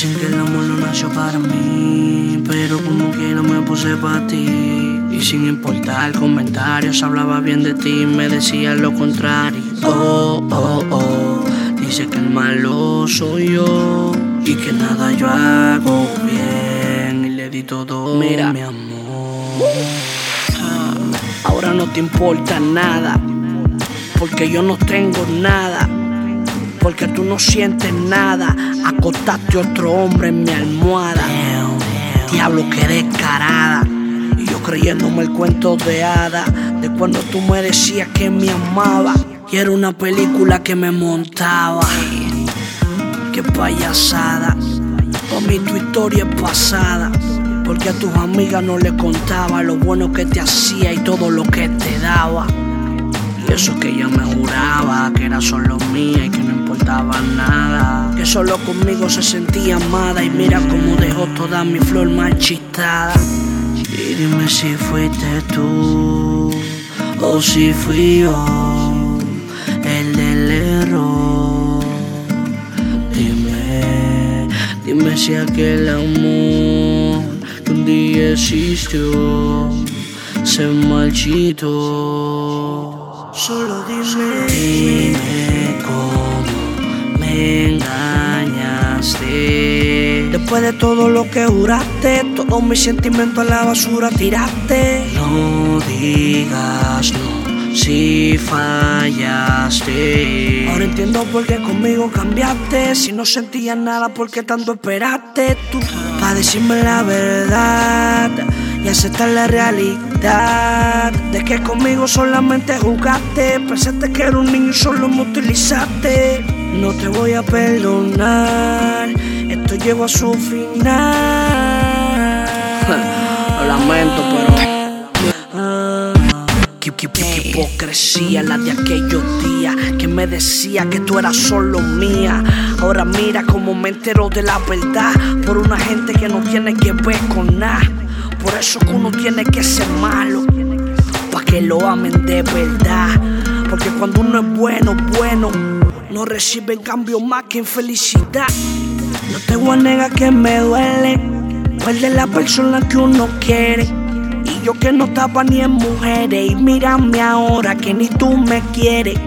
Dicen que el amor no nació para mí, pero como quiera me puse para ti. Y sin importar comentarios, hablaba bien de ti, me decía lo contrario. Oh, oh, oh, dice que el malo soy yo y que nada yo hago bien. Y le di todo, mira, mi amor. Ah, ahora no te importa nada, porque yo no tengo nada porque tú no sientes nada. Acostaste otro hombre en mi almohada. Diablo, que descarada. Y yo creyéndome el cuento de hada. De cuando tú me decías que me amaba. Y era una película que me montaba. Qué payasada. Para mí tu historia es pasada. Porque a tus amigas no le contaba lo bueno que te hacía y todo lo que te daba. Y eso que ella me juraba que era solo mía y que no importaba nada. Que solo conmigo se sentía amada y mira cómo dejó toda mi flor marchitada. Y dime si fuiste tú o si fui yo el del error. Dime, dime si aquel amor que un día existió se marchitó. Solo dime, dime cómo me engañaste. Después de todo lo que juraste, todos mis sentimientos a la basura tiraste. No digas no. Si fallaste, ahora entiendo por qué conmigo cambiaste. Si no sentías nada, ¿por qué tanto esperaste tú? Para decirme la verdad y aceptar la realidad de que conmigo solamente jugaste. Pensaste que era un niño y solo me utilizaste. No te voy a perdonar, esto llegó a su final. Lo lamento, pero. Qué hipocresía la de aquellos días que me decía que tú eras solo mía. Ahora mira cómo me entero de la verdad por una gente que no tiene que ver con nada. Por eso que uno tiene que ser malo, para que lo amen de verdad. Porque cuando uno es bueno, bueno, no recibe en cambio más que infelicidad. No te voy a negar que me duele, perder la persona que uno quiere. Y yo que no estaba ni en mujeres, y mírame ahora que ni tú me quieres.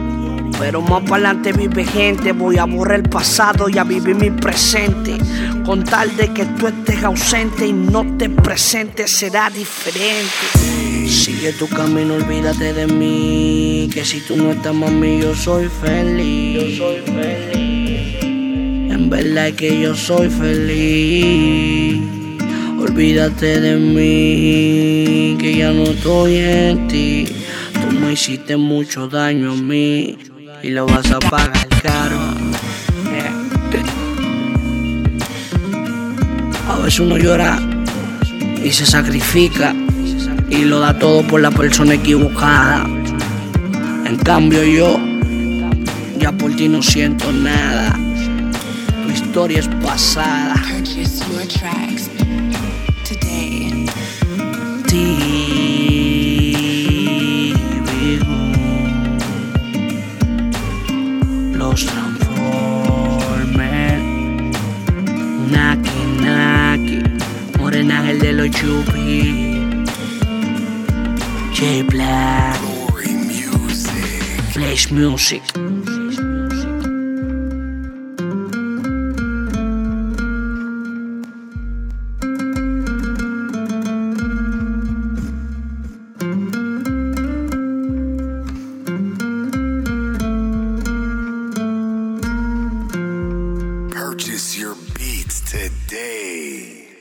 Pero más para adelante vive gente, voy a borrar el pasado y a vivir mi presente. Con tal de que tú estés ausente y no te presentes, será diferente. Sigue tu camino, olvídate de mí. Que si tú no estás mami, yo soy feliz. Yo soy feliz. En verdad es que yo soy feliz. Olvídate de mí, que ya no estoy en ti. Tú me hiciste mucho daño a mí y lo vas a pagar caro. A veces uno llora y se sacrifica y lo da todo por la persona equivocada. En cambio yo ya por ti no siento nada. Tu historia es pasada. you'll be. J Black. Glory music. Flash music. Purchase your beats today.